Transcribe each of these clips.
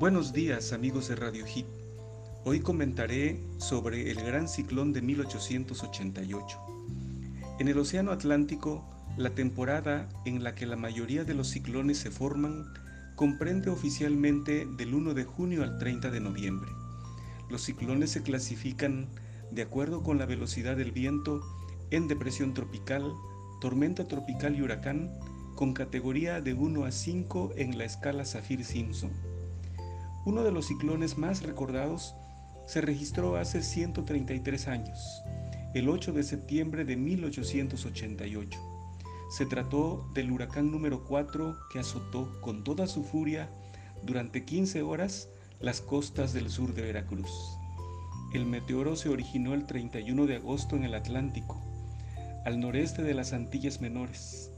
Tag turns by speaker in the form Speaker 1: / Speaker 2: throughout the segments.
Speaker 1: Buenos días amigos de Radio Hit. Hoy comentaré sobre el gran ciclón de 1888. En el Océano Atlántico, la temporada en la que la mayoría de los ciclones se forman comprende oficialmente del 1 de junio al 30 de noviembre. Los ciclones se clasifican de acuerdo con la velocidad del viento en depresión tropical, tormenta tropical y huracán, con categoría de 1 a 5 en la escala Saffir-Simpson. Uno de los ciclones más recordados se registró hace 133 años, el 8 de septiembre de 1888. Se trató del huracán número 4 que azotó con toda su furia durante 15 horas las costas del sur de Veracruz. El meteoro se originó el 31 de agosto en el Atlántico, al noreste de las Antillas Menores.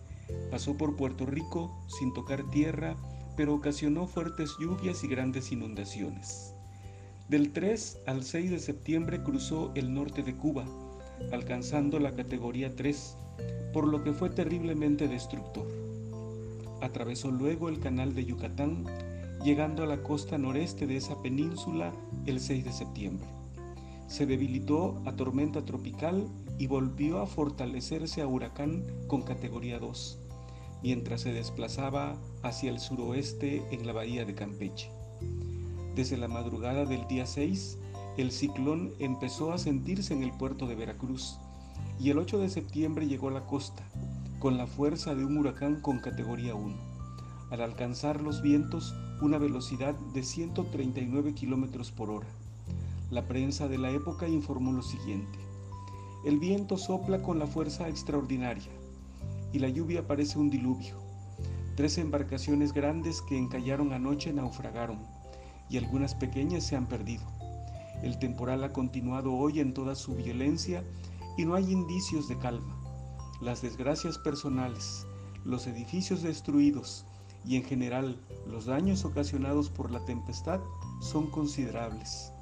Speaker 1: Pasó por Puerto Rico sin tocar tierra, pero ocasionó fuertes lluvias y grandes inundaciones. Del 3 al 6 de septiembre cruzó el norte de Cuba, alcanzando la categoría 3, por lo que fue terriblemente destructor. Atravesó luego el canal de Yucatán, llegando a la costa noreste de esa península el 6 de septiembre se debilitó a tormenta tropical y volvió a fortalecerse a huracán con categoría 2, mientras se desplazaba hacia el suroeste en la bahía de Campeche. Desde la madrugada del día 6, el ciclón empezó a sentirse en el puerto de Veracruz y el 8 de septiembre llegó a la costa, con la fuerza de un huracán con categoría 1, al alcanzar los vientos una velocidad de 139 km por hora. La prensa de la época informó lo siguiente. El viento sopla con la fuerza extraordinaria y la lluvia parece un diluvio. Tres embarcaciones grandes que encallaron anoche naufragaron y algunas pequeñas se han perdido. El temporal ha continuado hoy en toda su violencia y no hay indicios de calma. Las desgracias personales, los edificios destruidos y en general los daños ocasionados por la tempestad son considerables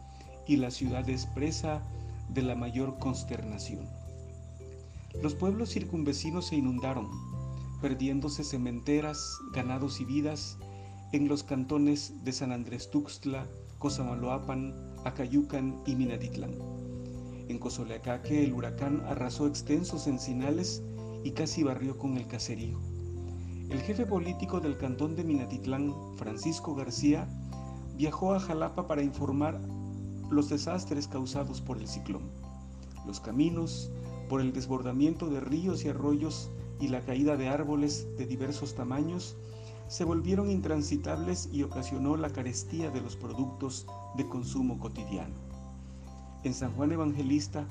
Speaker 1: y la ciudad es presa de la mayor consternación. Los pueblos circunvecinos se inundaron, perdiéndose cementeras, ganados y vidas en los cantones de San Andrés Tuxtla, Cosamaloapan, Acayucan y Minatitlán. En Cozoleacaque el huracán arrasó extensos encinales y casi barrió con el caserío. El jefe político del cantón de Minatitlán, Francisco García, viajó a Jalapa para informar los desastres causados por el ciclón, los caminos, por el desbordamiento de ríos y arroyos y la caída de árboles de diversos tamaños, se volvieron intransitables y ocasionó la carestía de los productos de consumo cotidiano. En San Juan Evangelista,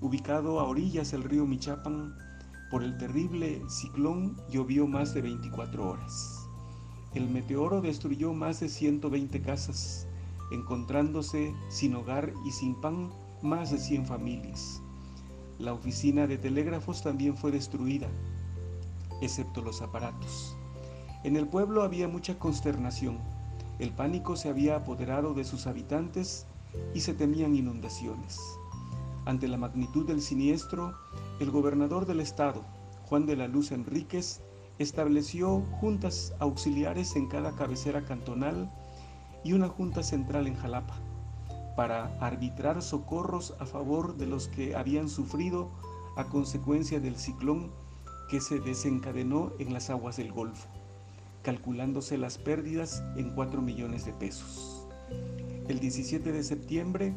Speaker 1: ubicado a orillas del río Michapan, por el terrible ciclón llovió más de 24 horas. El meteoro destruyó más de 120 casas, encontrándose sin hogar y sin pan más de 100 familias. La oficina de telégrafos también fue destruida, excepto los aparatos. En el pueblo había mucha consternación. El pánico se había apoderado de sus habitantes y se temían inundaciones. Ante la magnitud del siniestro, el gobernador del estado, Juan de la Luz Enríquez, estableció juntas auxiliares en cada cabecera cantonal y una Junta Central en Jalapa para arbitrar socorros a favor de los que habían sufrido a consecuencia del ciclón que se desencadenó en las aguas del Golfo, calculándose las pérdidas en 4 millones de pesos. El 17 de septiembre,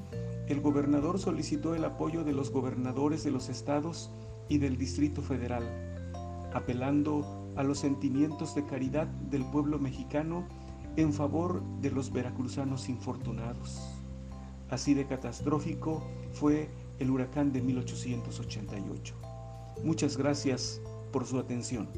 Speaker 1: el gobernador solicitó el apoyo de los gobernadores de los estados y del Distrito Federal, apelando a los sentimientos de caridad del pueblo mexicano en favor de los veracruzanos infortunados. Así de catastrófico fue el huracán de 1888. Muchas gracias por su atención.